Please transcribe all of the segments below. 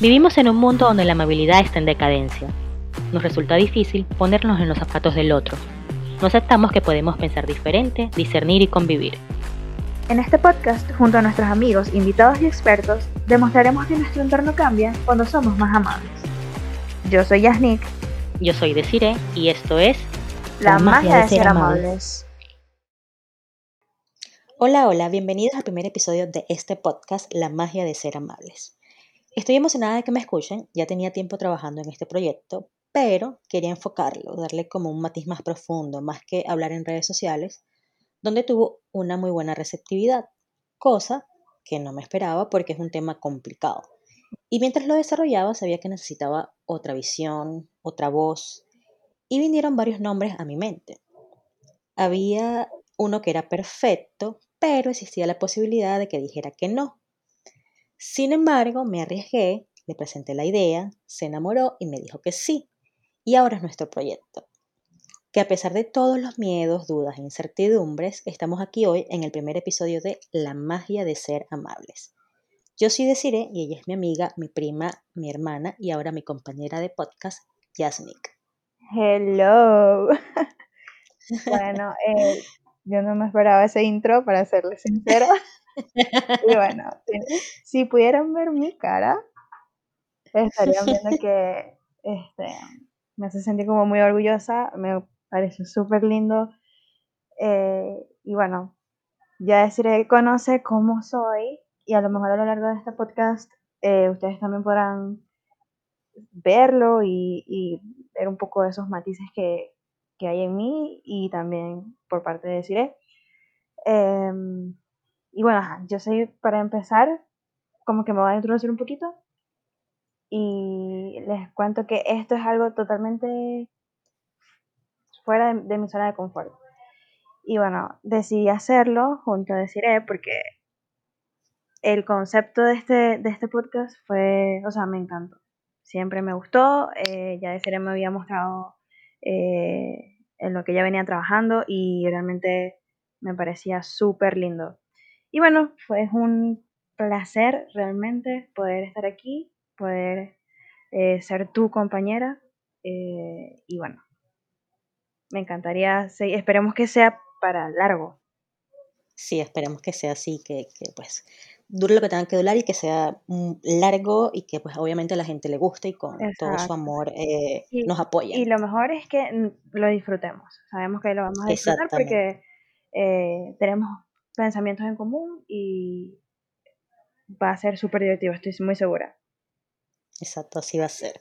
Vivimos en un mundo donde la amabilidad está en decadencia. Nos resulta difícil ponernos en los zapatos del otro. No aceptamos que podemos pensar diferente, discernir y convivir. En este podcast, junto a nuestros amigos, invitados y expertos, demostraremos que nuestro entorno cambia cuando somos más amables. Yo soy Yasnik. Yo soy Desiree y esto es La, magia, de ser, amables. Hola, hola, bienvenidos al primer episodio de este podcast, La magia de ser amables. Estoy emocionada de que me escuchen, ya tenía tiempo trabajando en este proyecto, pero quería enfocarlo, darle como un matiz más profundo, más que hablar en redes sociales, donde tuvo una muy buena receptividad, cosa que no me esperaba porque es un tema complicado. Y mientras lo desarrollaba sabía que necesitaba otra visión, otra voz, y vinieron varios nombres a mi mente. Había uno que era perfecto, pero existía la posibilidad de que dijera que no, sin embargo, me arriesgué, le presenté la idea, se enamoró y me dijo que sí. Y ahora es nuestro proyecto. Que a pesar de todos los miedos, dudas e incertidumbres, estamos aquí hoy en el primer episodio de La magia de ser amables. Yo sí deciré, y ella es mi amiga, mi prima, mi hermana y ahora mi compañera de podcast, Yasnik. Hello. bueno, eh, yo no me esperaba ese intro, para serle sincera. y bueno, si, pudieran ver mi cara, estarían viendo que este, me hace sentir como muy orgullosa, me parece súper lindo. Eh, y bueno, ya deciré, conoce cómo soy y a lo mejor a lo largo de este podcast eh, ustedes también podrán verlo y, ver un poco de esos matices que, que, hay en mí y también por parte de Cire. Y bueno, yo soy, para empezar, como que me voy a introducir un poquito. Y les cuento que esto es algo totalmente fuera de, mi zona de confort. Y bueno, decidí hacerlo junto a Desiree porque el concepto de este, de este podcast fue, o sea, me encantó. Siempre me gustó. Eh, ya Desiree me había mostrado eh, en lo que ella venía trabajando y realmente me parecía súper lindo. Y bueno, fue un placer realmente poder estar aquí, poder eh, ser tu compañera. Eh, y bueno, me encantaría, esperemos que sea para largo. Sí, esperemos que sea así, que, pues dure lo que tenga que durar y que sea mm, largo y que pues obviamente a la gente le guste y con todo su amor eh, nos apoye. Y lo mejor es que mm, lo disfrutemos. Sabemos que lo vamos a disfrutar porque tenemos pensamientos en común y va a ser súper divertido, estoy muy segura. Exacto, así va a ser.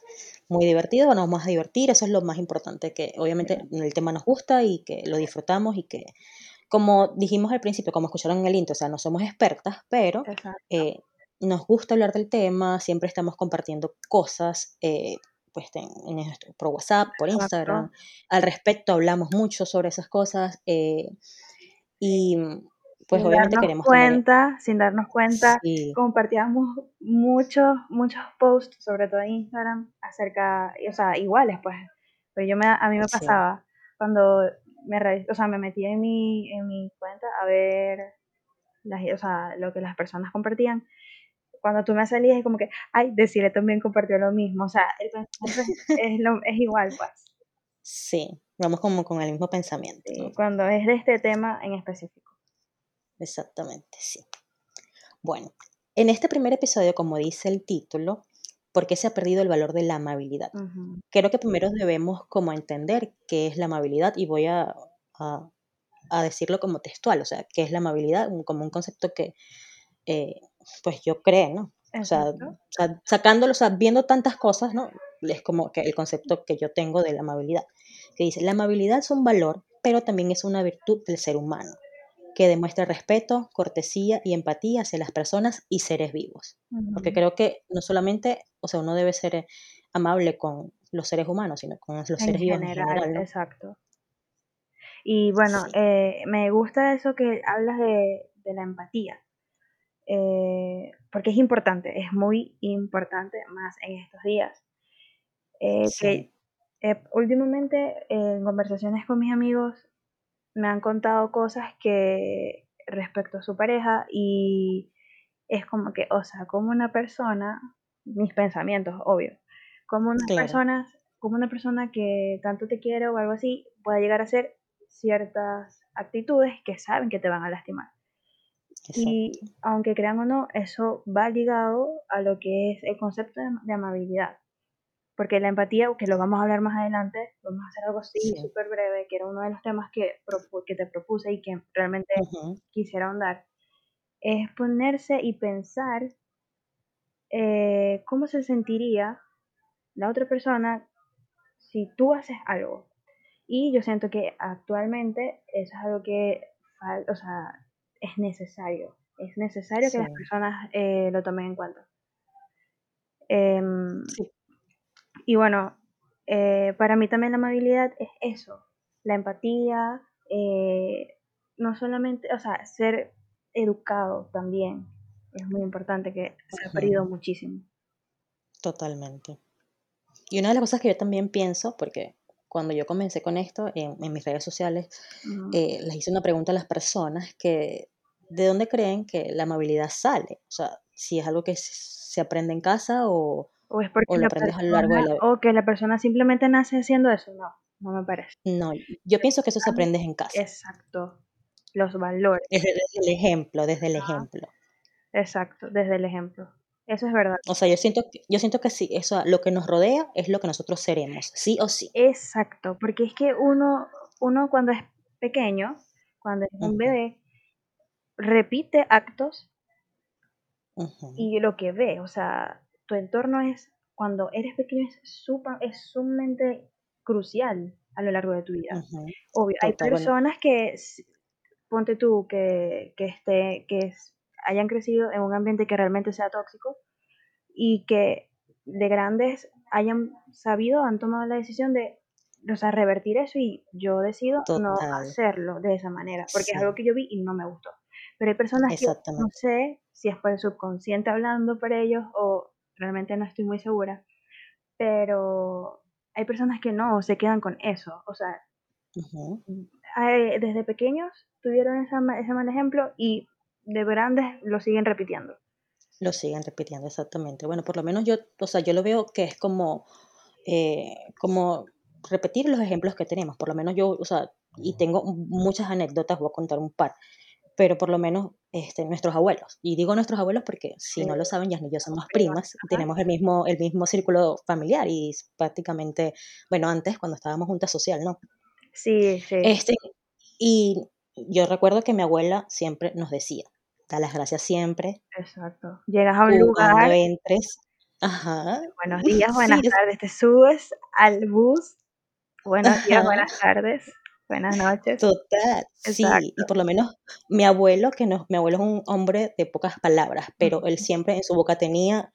Muy divertido, nos vamos a divertir, eso es lo más importante, que obviamente el tema nos gusta y que lo disfrutamos y que, como dijimos al principio, como escucharon en el intro, o sea, no somos expertas, pero eh, nos gusta hablar del tema, siempre estamos compartiendo cosas, eh, pues en, nuestro, por WhatsApp, por Instagram, al respecto hablamos mucho sobre esas cosas eh, y pues sin obviamente queremos cuenta, sin darnos cuenta, compartíamos muchos, muchos posts, sobre todo en Instagram, acerca, o sea, iguales, pues. Pero yo me, a mí me pasaba cuando me, o sea, me metía en mi, en mi cuenta a ver las, o sea, lo que las personas compartían. Cuando tú me salías es como que, ay, decirle también compartió lo mismo. O sea, el pensamiento es, lo, es igual, pues. Sí, vamos como con el mismo pensamiento. Cuando es de este tema en específico. Exactamente, sí. Bueno, en este primer episodio, como dice el título, ¿por qué se ha perdido el valor de la amabilidad? Creo que primero debemos como entender qué es la amabilidad y voy a, decirlo como textual, o sea, qué es la amabilidad, como un concepto que eh, pues yo creo, ¿no? O sea, sacándolo, o sea, viendo tantas cosas, ¿no? Es como que el concepto que yo tengo de la amabilidad, que dice, la amabilidad es un valor, pero también es una virtud del ser humano que demuestre respeto, cortesía y empatía hacia las personas y seres vivos. Porque creo que no solamente, o sea, uno debe ser amable con los seres humanos, sino con los seres vivos en general. Exacto. Y bueno, eh, me gusta eso que hablas de, la empatía, eh, porque es importante, es muy importante más en estos días. Eh, que últimamente en conversaciones con mis amigos me han contado cosas que respecto a su pareja y es como que, o sea, como una persona mis pensamientos, obvio. Como una Claro. persona, como una persona que tanto te quiere o algo así, pueda llegar a hacer ciertas actitudes que saben que te van a lastimar. Y aunque crean o no, eso va ligado a lo que es el concepto de, de amabilidad. Porque la empatía, que lo vamos a hablar más adelante, vamos a hacer algo así Sí. súper breve, que era uno de los temas que, que te propuse y que realmente Ujú. quisiera ahondar, es ponerse y pensar eh, cómo se sentiría la otra persona si tú haces algo. Y yo siento que actualmente eso es algo que, o sea, es necesario. Es necesario que las Sí. personas eh, lo tomen en cuenta. Em, Sí. Y bueno, eh, para mí también la amabilidad es eso, la empatía, eh, no solamente, o sea, ser educado también es muy importante que se ha perdido muchísimo. Totalmente. Y una de las cosas que yo también pienso, porque cuando yo comencé con esto en, en mis redes sociales, eh, les hice una pregunta a las personas que de dónde creen que la amabilidad sale. O sea, si es algo que se aprende en casa o, O es porque o lo la aprendes a lo largo de persona, la... o que la persona simplemente nace haciendo eso, no, no me parece. No, yo pienso que eso se aprende en casa. Exacto, los valores, Desde, desde el ejemplo, desde el ejemplo. exacto, desde el ejemplo. Eso es verdad. O sea, yo siento que, yo siento que sí, eso, lo que nos rodea es lo que nosotros seremos, sí o sí. Exacto, porque es que uno, uno cuando es pequeño, cuando es un bebé, repite actos y lo que ve, o sea, tu entorno es, cuando eres pequeño es, supa- es sumamente crucial a lo largo de tu vida. Obvio, hay bueno, personas que, ponte tú, que, que, esté, que es- hayan crecido en un ambiente que realmente sea tóxico y que de grandes hayan sabido, han tomado la decisión de, o sea, revertir eso y yo decido no hacerlo de esa manera, porque es algo que yo vi y no me gustó. Pero hay personas que no sé si es por el subconsciente hablando para ellos o realmente no estoy muy segura, pero hay personas que no, se quedan con eso, o sea, hay- desde pequeños tuvieron esa ese mal ejemplo y de grandes lo siguen repitiendo. Lo siguen repitiendo, exactamente. Bueno, por lo menos yo, o sea, yo lo veo que es como, eh, como repetir los ejemplos que tenemos. Por lo menos yo, o sea, y tengo muchas anécdotas, voy a contar un par, pero por lo menos este, nuestros abuelos. Y digo nuestros abuelos porque si Sí, no lo saben, Yasni y yo somos prima, primas, ajá. tenemos el mismo, el mismo círculo familiar y prácticamente, bueno, antes cuando estábamos juntas social, ¿no? Sí, sí, Este, y yo recuerdo que mi abuela siempre nos decía, da las gracias siempre, exacto. Llegas a un cuando lugar, entres. Ajá, buenos días, buenas sí, tardes, te subes al bus, buenos días, ajá, buenas tardes, buenas noches. total, sí, y por lo menos mi abuelo, que no, mi abuelo es un hombre de pocas palabras, pero él siempre en su boca tenía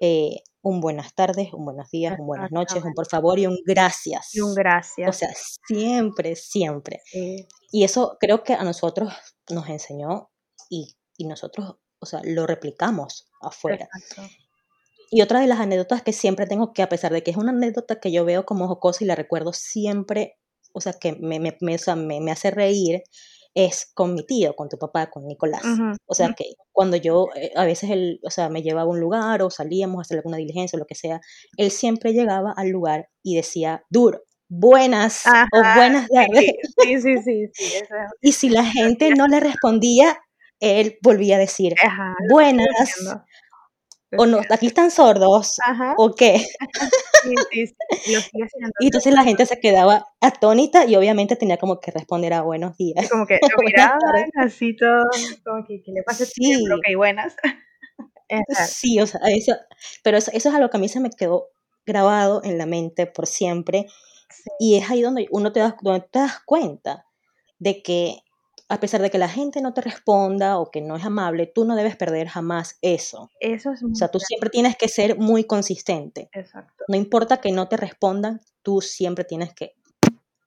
eh, un buenas tardes, un buenos días, un buenas noches, un por favor y un Y un gracias. O gracias. sea, siempre, siempre. Sí, Y eso creo que a nosotros nos enseñó y, y nosotros, o sea, lo replicamos afuera. exacto. Y otra de las anécdotas que siempre tengo, que a pesar de que es una anécdota que yo veo como jocosa y la recuerdo siempre, o sea, que me, me, me, o sea, me, me hace reír, es con mi tío, con tu papá, con Nicolás. O sea, que cuando yo, eh, a veces él, o sea, me llevaba a un lugar o salíamos a hacer alguna diligencia o lo que sea, él siempre llegaba al lugar y decía, duro, buenas Ajá, o buenas tardes. sí, sí, sí, sí, sí, eso es, Y si la gente no le respondía, él volvía a decir, ajá, buenas, o no, aquí están sordos, Ajá, o qué. sí, sí, sí. Y entonces la gente se quedaba atónita y obviamente tenía como que responder a buenos días, Y como que lo miraban así todo, como que, ¿qué le pasa a este? Sí, Ok, buenas. Sí, o sea, eso, pero eso, eso es algo que a mí se me quedó grabado en la mente por siempre y es ahí donde uno te das, donde te das cuenta de que a pesar de que la gente no te responda o que no es amable, tú no debes perder jamás eso. eso es O muy sea, tú siempre tienes que ser muy consistente. exacto. No importa que no te respondan, tú siempre tienes que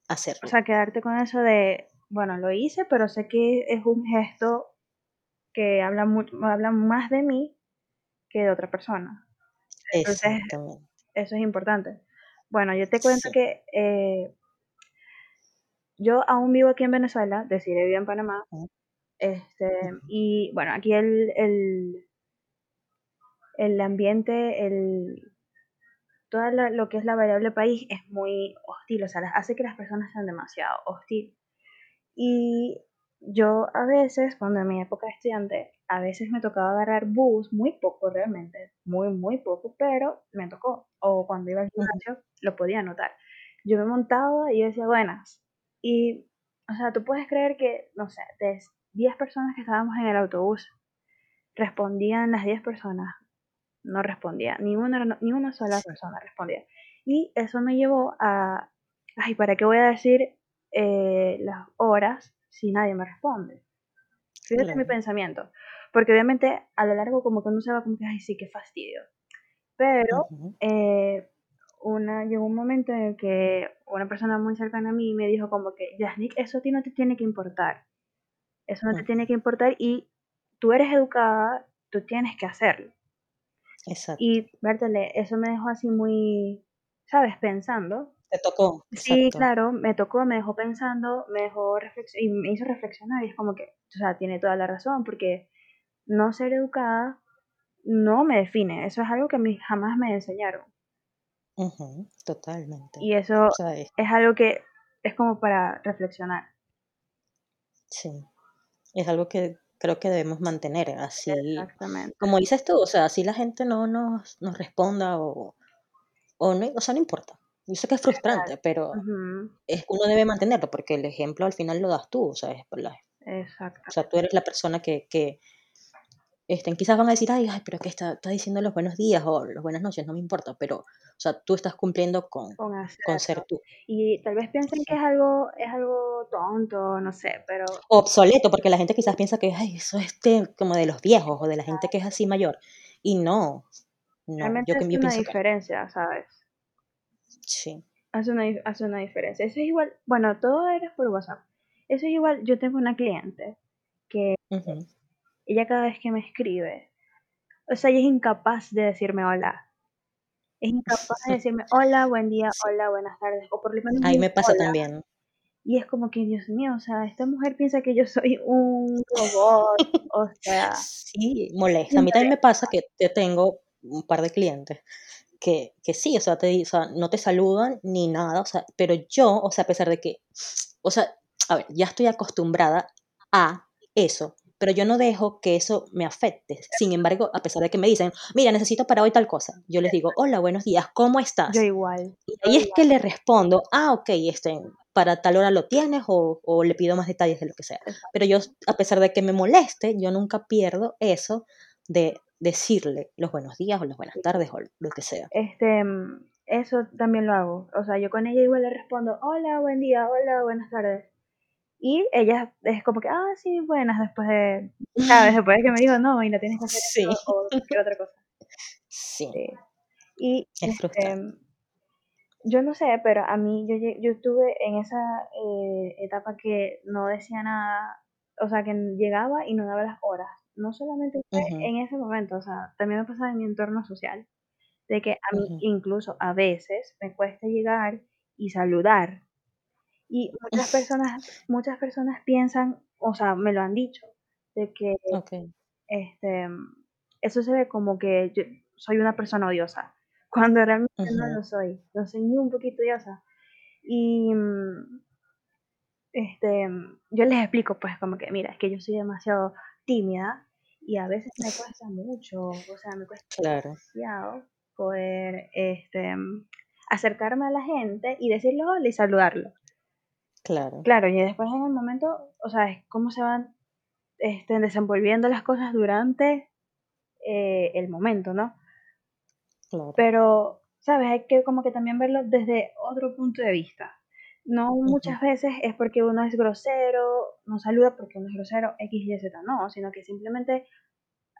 O hacerlo. sea, quedarte con eso de, bueno, lo hice, pero sé que es un gesto que habla, mucho, habla más de mí que de otra persona. Entonces, Exactamente. eso es importante. Bueno, yo te cuento Sí. que eh, yo aún vivo aquí en Venezuela, decidí vivir en Panamá, este, y bueno, aquí el, el, el ambiente, el, todo lo que es la variable país es muy hostil, o sea, hace que las personas sean demasiado hostil. Y yo a veces, cuando en mi época de estudiante, a veces me tocaba agarrar bus, muy poco realmente, muy, muy poco, pero me tocó. O cuando iba al gimnasio, lo podía notar. Yo me montaba y yo decía, buenas. Y, o sea, tú puedes creer que, no sé, de 10 personas que estábamos en el autobús, respondían las 10 personas, no respondía, ni una, ni una sola persona respondía. Y eso me llevó a, ay, ¿para qué voy a decir eh, las horas si nadie me responde? Fíjate mi pensamiento. Porque obviamente a lo largo como que uno se va como que, ay, sí, qué fastidio. Pero eh, una, llegó un momento en el que una persona muy cercana a mí me dijo como que, Yasnik, eso a ti no te tiene que importar. Eso no te tiene que importar y tú eres educada, tú tienes que hacerlo. Exacto. Y, Bertele, eso me dejó así muy, ¿sabes? Pensando. Te tocó. Sí, claro, me tocó, me dejó pensando, me dejó y me hizo reflexionar y es como que, o sea, tiene toda la razón porque no ser educada no me define, eso es algo que a mí jamás me enseñaron. Totalmente. Y eso es... algo que es como para reflexionar. Sí, es algo que creo que debemos mantener así. Exactamente. Como dices tú, o sea, así la gente no nos, nos responda o, o, no, o sea, no importa. Yo sé que es frustrante, pero es, uno debe mantenerlo porque el ejemplo al final lo das tú, o sea, es Exacto. O sea, tú eres la persona que, que este, quizás van a decir, ay, ay pero que está, está, diciendo los buenos días o las buenas noches, no me importa, pero, o sea, tú estás cumpliendo con, con, ser tú. Y tal vez piensen que es algo, es algo tonto, no sé, pero... Obsoleto, porque la gente quizás piensa que, ay, eso es como de los viejos o de la gente que es así mayor. Y no, no. Realmente yo, hace una diferencia, ¿sabes? Sí. Hace una, hace una diferencia. Eso es igual, bueno, todo eres por WhatsApp. Eso es igual, yo tengo una cliente que ella cada vez que me escribe, o sea, ella es incapaz de decirme hola. Es incapaz de decirme hola, buen día, hola, buenas tardes, o por lo menos. Ahí me pasa también. Y es como que, Dios mío, o sea, esta mujer piensa que yo soy un robot, o sea. Sí, molesta. A mí también me pasa que te tengo un par de clientes que, que sí, o sea, te, o sea, no te saludan ni nada, o sea, pero yo, o sea, a pesar de que, o sea, a ver, ya estoy acostumbrada a eso, pero yo no dejo que eso me afecte. Sin embargo, a pesar de que me dicen, mira, necesito para hoy tal cosa, yo les digo, hola, buenos días, ¿cómo estás? Yo igual. Y ahí es que le respondo, ah, ok, este, para tal hora lo tienes o, o, le pido más detalles de lo que sea. Pero yo, a pesar de que me moleste, yo nunca pierdo eso de decirle los buenos días o las buenas tardes o lo que sea. Este, eso también lo hago. O sea, yo con ella igual le respondo, hola, buen día, hola, buenas tardes. Y ella es como que, ah, sí, buenas, después de, ¿sabes? Después de que me dijo, no, y no tienes que hacer sí. o cualquier otra cosa. Sí. Y este, yo no sé, pero a mí, yo, yo estuve en esa eh, etapa que no decía nada, o sea, que llegaba y no daba las horas. No solamente en ese momento, o sea, también me pasa en mi entorno social, de que a mí incluso a veces me cuesta llegar y saludar y muchas personas, muchas personas piensan, o sea, me lo han dicho, de que este, eso se ve como que yo soy una persona odiosa, cuando realmente no lo soy, no soy ni un poquito odiosa. Y este, yo les explico pues como que, mira, es que yo soy demasiado tímida y a veces me cuesta mucho, o sea, me cuesta demasiado poder este, acercarme a la gente y decirle hola y saludarlo. Claro. Claro, y después en el momento, o sea, es cómo se van este, desenvolviendo las cosas durante eh, el momento, ¿no? Claro. Pero, ¿sabes? Hay que como que también verlo desde otro punto de vista. No muchas veces es porque uno es grosero, no saluda porque uno es grosero, X, Y, Z, no, sino que simplemente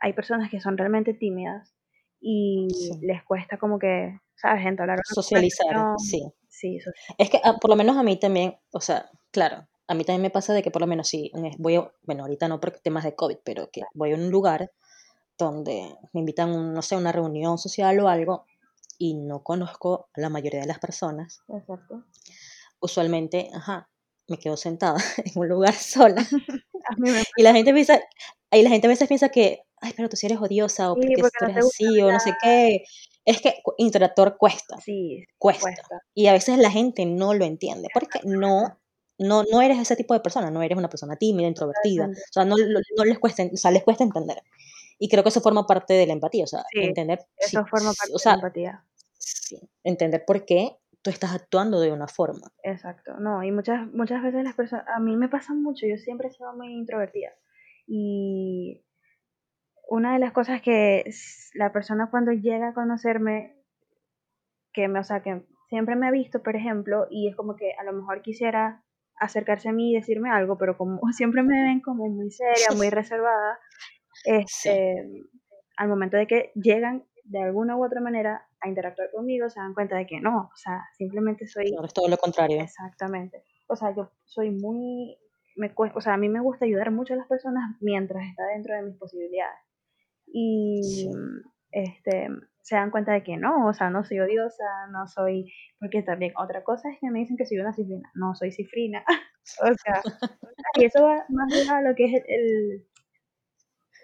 hay personas que son realmente tímidas y les cuesta como que, ¿sabes? Entablar Socializar, sí. Sí, Es que ah, por lo menos a mí también, o sea, claro, a mí también me pasa de que por lo menos si voy a, bueno, ahorita no por temas de COVID, pero que voy a un lugar donde me invitan, no sé, una reunión social o algo y no conozco a la mayoría de las personas. Exacto. Usualmente, ajá, me quedo sentada en un lugar sola. y la gente piensa, y la gente a veces piensa que, ay, pero tú sí eres odiosa, o Sí, porque porque tú no eres o no sé qué. Es que interactuar cuesta, Sí, cuesta. cuesta. Y a veces la gente no lo entiende, porque no, no, no eres ese tipo de persona, no eres una persona tímida, introvertida, o sea, no, no les cuesta, o sea, les cuesta entender. Y creo que eso forma parte de la empatía, o sea, Sí, entender, eso sí, forma parte o de la empatía. sí, entender por qué tú estás actuando de una forma. Exacto. No, y muchas, muchas veces las personas, a mí me pasa mucho, yo siempre he sido muy introvertida. Y una de las cosas que la persona cuando llega a conocerme, que me, o sea, que siempre me ha visto, por ejemplo, y es como que a lo mejor quisiera acercarse a mí y decirme algo, pero como siempre me ven como muy seria, muy reservada, Sí, este, al momento de que llegan de alguna u otra manera a interactuar conmigo, se dan cuenta de que no, o sea, simplemente soy es todo lo contrario. Exactamente. O sea, yo soy muy, me o sea, a mí me gusta ayudar mucho a las personas mientras está dentro de mis posibilidades. Y Sí. este, se dan cuenta de que no, o sea, no soy odiosa, no soy, porque también otra cosa es que me dicen que soy una cifrina, no soy cifrina. o sea, y eso va más allá de lo que es el, el,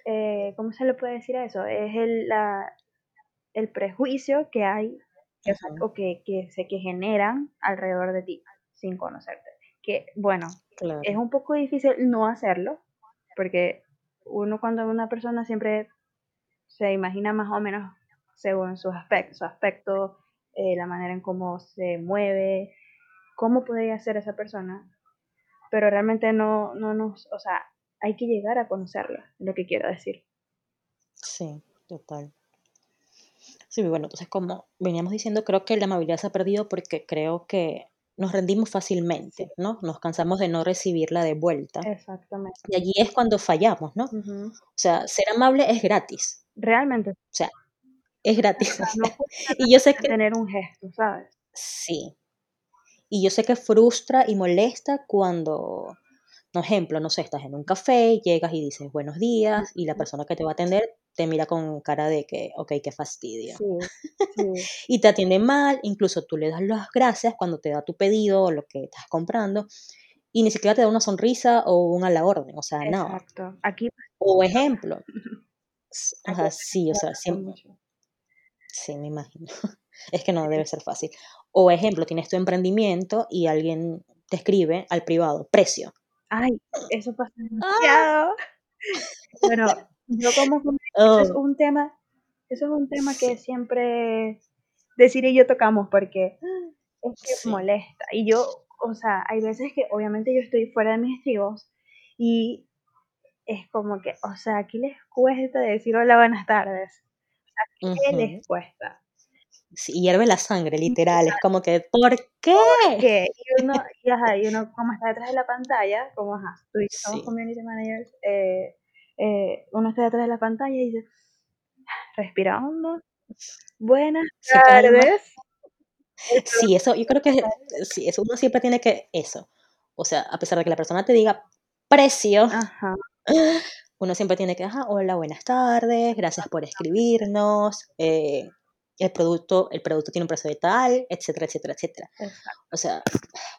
eh, ¿cómo se le puede decir a eso? Es el, la, el prejuicio que hay que, o, que, que, se, que generan alrededor de ti sin conocerte. Que bueno, es un poco difícil no hacerlo, porque uno cuando una persona siempre se imagina más o menos según sus aspectos, su aspecto, eh, la manera en cómo se mueve, cómo podría ser esa persona, pero realmente no, no nos, o sea, hay que llegar a conocerla, es lo que quiero decir. sí, total. Sí, bueno, entonces como veníamos diciendo, creo que la amabilidad se ha perdido porque creo que nos rendimos fácilmente, ¿no? Nos cansamos de no recibirla de vuelta. exactamente. Y allí es cuando fallamos, ¿no? O sea, ser amable es gratis. Realmente, O sea, es o gratis. sea, no Y yo sé que tener un gesto, ¿sabes? sí. Y yo sé que frustra y molesta cuando, por ejemplo, no sé, estás en un café, llegas y dices buenos días y la persona que te va a atender te mira con cara de que, ok, qué fastidio. Sí, sí, y te atiende mal, incluso tú le das las gracias cuando te da tu pedido o lo que estás comprando y ni siquiera te da una sonrisa o un a la orden, o sea, nada. exacto. Aquí, O ejemplo, sí, o sea, siempre, sí, me imagino. Es que no debe ser fácil. O ejemplo, tienes tu emprendimiento y alguien te escribe al privado, precio. Ay, eso pasa ¡Ah! demasiado. Bueno, yo como eso es Oh, un tema, eso es un tema que siempre decir y yo tocamos porque es que sí. molesta. Y yo, o sea, hay veces que obviamente yo estoy fuera de mis estribos y es como que, o sea, aquí les cuesta decir hola, buenas tardes. ¿Qué Ujú. les cuesta? Sí, hierve la sangre, literal. Es como que, ¿por qué? que y uno, y, ajá, y uno como está detrás de la pantalla, como ajá, tú y yo somos Sí, community managers, eh, eh, uno está detrás de la pantalla y dice, respira hondo, buenas sí, tardes. Sí, eso, yo creo que sí, eso uno siempre tiene que, eso. O sea, a pesar de que la persona te diga precio, ajá, uno siempre tiene que, ajá, hola, buenas tardes, gracias por escribirnos, eh, el producto, el producto tiene un precio de tal, etcétera, etcétera, etcétera. exacto, O sea,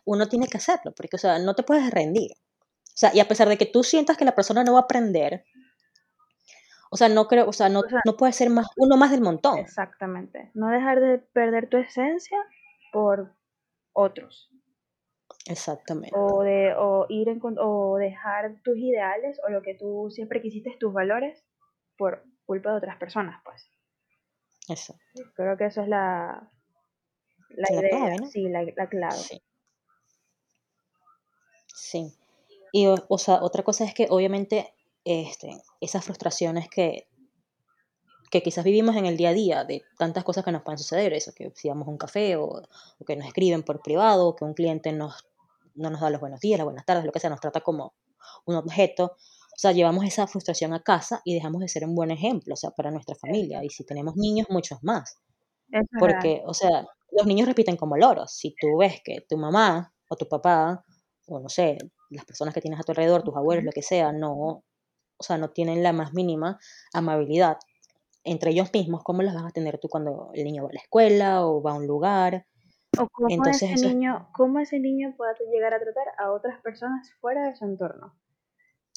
uno tiene que hacerlo, porque, o sea, no te puedes rendir. O sea, y a pesar de que tú sientas que la persona no va a aprender, o sea, no creo, o sea, no, no puede ser más, uno más del montón. exactamente, no dejar de perder tu esencia por otros, Exactamente, o de, o ir en, o dejar tus ideales o lo que tú siempre quisiste, tus valores, por culpa de otras personas, pues. eso. Creo que eso es la, la La idea, clave, ¿no? sí, la, la clave. Sí, sí. Y, o, o sea, otra cosa es que obviamente este, esas frustraciones que, que quizás vivimos en el día a día, de tantas cosas que nos pueden suceder, eso, que si a un café o, o que nos escriben por privado, o que un cliente nos, no nos da los buenos días, las buenas tardes, lo que sea, nos trata como un objeto. O sea, llevamos esa frustración a casa y dejamos de ser un buen ejemplo, o sea, para nuestra familia. Y si tenemos niños, muchos más. Es. Porque, o sea, los niños repiten como loros. Si tú ves que tu mamá o tu papá, o no sé, las personas que tienes a tu alrededor, tus abuelos, lo que sea, no, o sea, no tienen la más mínima amabilidad entre ellos mismos, ¿cómo las vas a tener tú cuando el niño va a la escuela o va a un lugar? O cómo Entonces ese eso niño, cómo ese niño puede llegar a tratar a otras personas fuera de su entorno.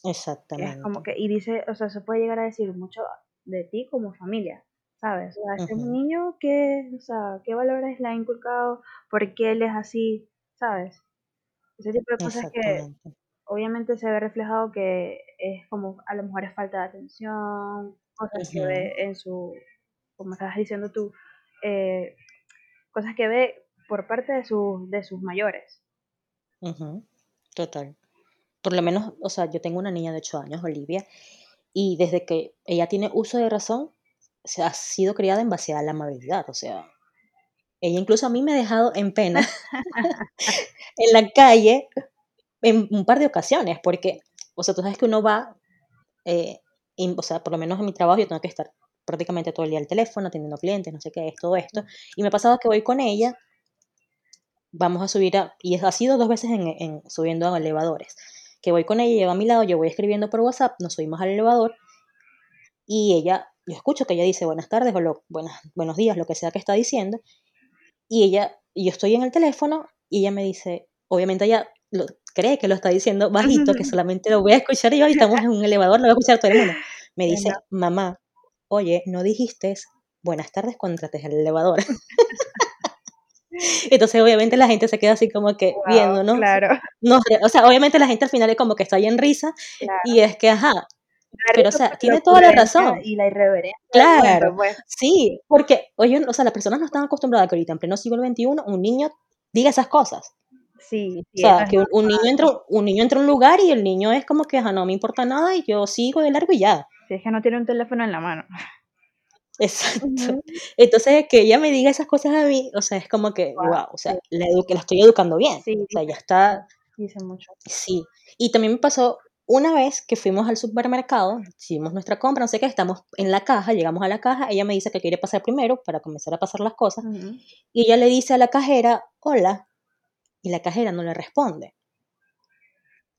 Es Exactamente. como que, y dice, o sea, se puede llegar a decir mucho de ti como familia, ¿sabes? O sea, es un niño que, o sea, ¿qué valores le ha inculcado? ¿Por qué él es así? ¿Sabes? Ese tipo de cosas que obviamente se ve reflejado que es como a lo mejor es falta de atención, cosas que ve en su, como estabas diciendo tú, eh, cosas que ve por parte de, sus de sus mayores. ujú, Total. Por lo menos, o sea, yo tengo una niña de 8 años, Olivia, y desde que ella tiene uso de razón, se ha sido criada en base a la amabilidad. O sea, ella incluso a mí me ha dejado en pena en la calle en un par de ocasiones, porque, o sea, tú sabes que uno va, eh, y, o sea, por lo menos en mi trabajo yo tengo que estar prácticamente todo el día al teléfono, atendiendo clientes, no sé qué es, todo esto. Y me ha pasado que voy con ella, vamos a subir a, y ha sido dos veces en, en- subiendo a elevadores, que voy con ella, lleva a mi lado, yo voy escribiendo por WhatsApp, nos subimos al elevador y ella, yo escucho que ella dice buenas tardes o lo, buenas, buenos días, lo que sea que está diciendo, y ella, yo estoy en el teléfono y ella me dice, obviamente ella lo, cree que lo está diciendo bajito, que solamente lo voy a escuchar yo y estamos en un elevador, lo voy a escuchar todo el mundo. Me dice, mamá, oye, no dijiste buenas tardes cuando entraste al elevador. Entonces, obviamente, la gente se queda así como que wow, viéndonos. claro, No, o sea, obviamente la gente al final es como que está ahí en risa claro. y es que, ajá, pero o sea, tiene toda la razón. y la irreverencia Claro, cuento, pues. sí, porque, oye, o sea, las personas no están acostumbradas a que ahorita en pleno siglo XXI un niño diga esas cosas. Sí, O sí, eso sea, que un, un niño entra, un niño entra a un lugar y el niño es como que, ajá, no me importa nada y yo sigo de largo y ya. Si es que no tiene un teléfono en la mano. Exacto. Ujú. Entonces, que ella me diga esas cosas a mí, o sea, es como que, wow, o sí, sea, la, edu- la estoy educando bien. sí, O sea, ya está, dice mucho. sí. Y también me pasó una vez que fuimos al supermercado, hicimos nuestra compra, no sé qué, estamos en la caja, llegamos a la caja, ella me dice que quiere pasar primero para comenzar a pasar las cosas, y ella le dice a la cajera, hola, y la cajera no le responde.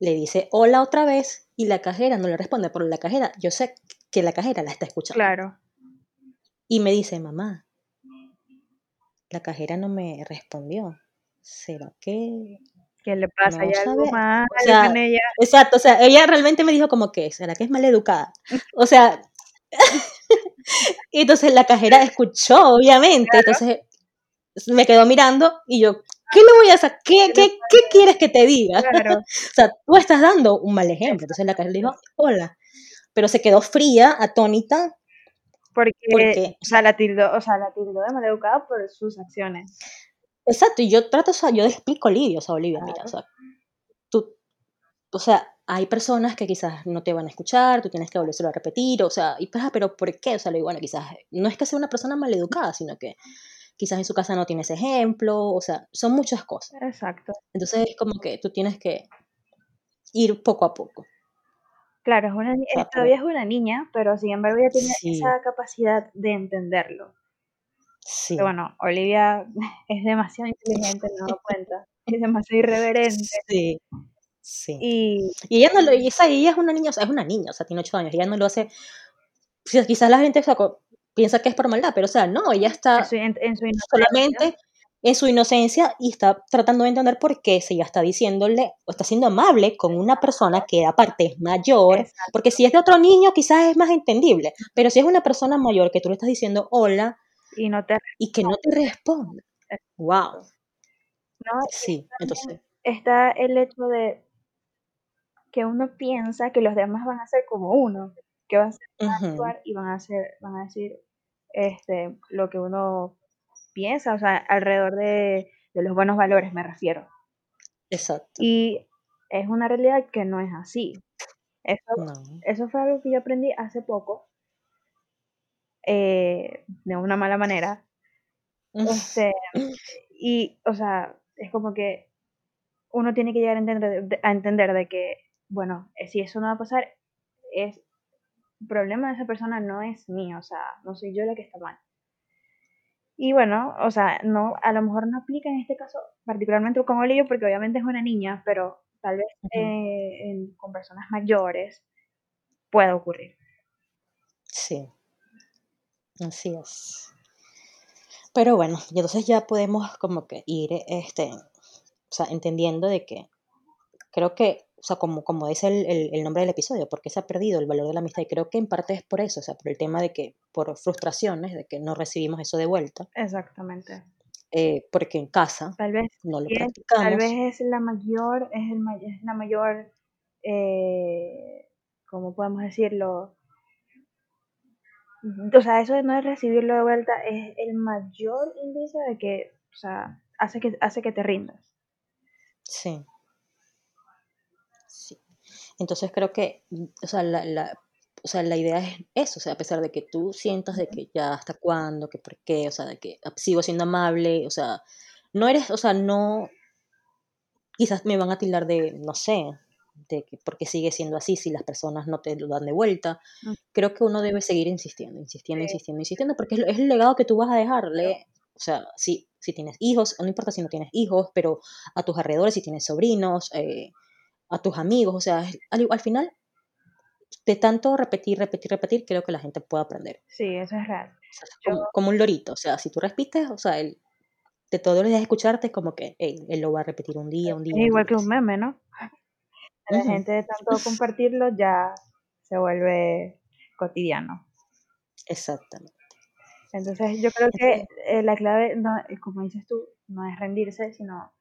Le dice hola otra vez y la cajera no le responde, pero la cajera, yo sé que la cajera la está escuchando. Claro, Y me dice, mamá, la cajera no me respondió. ¿Será que ¿qué le pasa? ¿Hay no algo mal O sea, ella? exacto, o sea, ella realmente me dijo como que, ¿será que es maleducada? O sea, y entonces la cajera escuchó, obviamente, Claro, entonces me quedó mirando y yo, ¿qué le voy a hacer? ¿Qué, ¿qué qué, quieres que te diga? Claro, O sea, tú estás dando un mal ejemplo. Entonces la cajera le dijo, hola, pero se quedó fría, atónita, Porque, porque, o sea, la tildó, o sea, la tildó de maleducada por sus acciones. exacto, y yo trato, o sea, yo le explico a Olivia, o sea, Olivia, mira, o sea, tú, o sea, hay personas que quizás no te van a escuchar, tú tienes que volvérselo a repetir, o sea, y pues, ah, pero ¿por qué? O sea, le digo, bueno, quizás no es que sea una persona maleducada, sino que quizás en su casa no tienes ejemplo, o sea, son muchas cosas. exacto. Entonces es como que tú tienes que ir poco a poco. Claro, es una, O sea, pero todavía es una niña, pero sin embargo ella tiene sí, esa capacidad de entenderlo. Pero sí, bueno, Olivia es demasiado inteligente, he dado cuenta. Es demasiado irreverente. sí, sí. Y Y ella no lo, y esa, ella es una niña, o sea, es una niña, o sea, tiene ocho años, ella no lo hace, quizás la gente o sea, co- piensa que es por maldad, pero o sea, no, ella en su, está en, su solamente en su inocencia y está tratando de entender por qué si ella está diciéndole o está siendo amable con una persona que aparte es mayor, porque si es de otro niño quizás es más entendible, pero si es una persona mayor que tú le estás diciendo hola Y no te y que no te responde, wow, ¿no? Sí, entonces, está el hecho de que uno piensa que los demás van a ser como uno, que van a, ser, van a actuar y van a hacer, van a decir este lo que uno piensa, o sea, alrededor de, de los buenos valores me refiero. exacto, Y es una realidad que no es así. Eso, no, eso fue algo que yo aprendí hace poco, eh, de una mala manera. Este, y, o sea, es como que uno tiene que llegar a entender, de- a entender de que, bueno, eh, si eso no va a pasar, es el problema de esa persona no es mío, o sea, no soy yo la que está mal. Y bueno, o sea, no, a lo mejor no aplica en este caso, particularmente con Olivia, porque obviamente es una niña, pero tal vez eh, en- con personas mayores pueda ocurrir. sí, así es. Pero bueno, y entonces ya podemos como que ir, este, o sea, entendiendo de que creo que o sea, como, como dice el, el, nombre del episodio, ¿por qué se ha perdido el valor de la amistad? Y creo que en parte es por eso, o sea, por el tema de que, por frustraciones, de que no recibimos eso de vuelta. Exactamente. Eh, porque en casa tal vez no lo practicamos. Tal vez es la mayor, es, el, es la mayor, eh, ¿cómo podemos decirlo? O sea, eso de no recibirlo de vuelta es el mayor indicio de que, o sea, hace que, hace que te rindas. Sí. Entonces creo que, o sea, la, la, o sea, la idea es eso, o sea, a pesar de que tú sientas de que ya hasta cuándo, que por qué, o sea, de que sigo siendo amable, o sea, no eres, o sea, no, quizás me van a tildar de, no sé, de que porque sigue siendo así si las personas no te lo dan de vuelta. Mm. Creo que uno debe seguir insistiendo, insistiendo, insistiendo, insistiendo, porque es, el legado que tú vas a dejarle. O sea, si, si tienes hijos, no importa si no tienes hijos, pero a tus alrededores, si tienes sobrinos, eh, a tus amigos, o sea, al, al final de tanto repetir, repetir, repetir, creo que la gente puede aprender. Sí, eso es real. como, un lorito, o sea, si tú repites, o sea, él, de todos los días escucharte es como que él lo va a repetir un día, un día. Es igual que un meme, ¿no? La gente de tanto compartirlo ya se vuelve cotidiano. Exactamente. Entonces yo creo que eh, la clave, no, como dices tú, no es rendirse, sino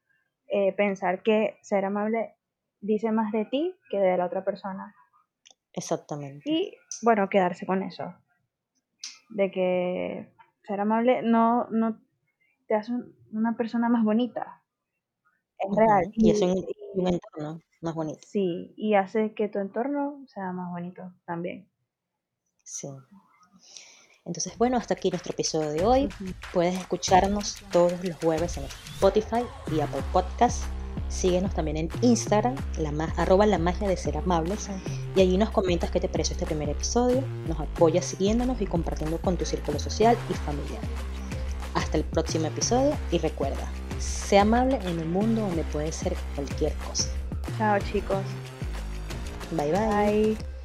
eh, pensar que ser amable dice más de ti que de la otra persona. Exactamente. Y bueno, quedarse con eso. De que ser amable no, no te hace una persona más bonita. Es real. Y, es un, entorno más bonito. Sí, y hace que tu entorno sea más bonito también. Sí. Entonces, bueno, hasta aquí nuestro episodio de hoy. Puedes escucharnos todos los jueves en Spotify y Apple Podcasts. Síguenos también en Instagram, la arroba la magia de ser amables. Y allí nos comentas qué te pareció este primer episodio. Nos apoyas siguiéndonos y compartiendo con tu círculo social y familiar. Hasta el próximo episodio y recuerda, sé amable en un mundo donde puede ser cualquier cosa. Chao chicos. Bye bye. Bye.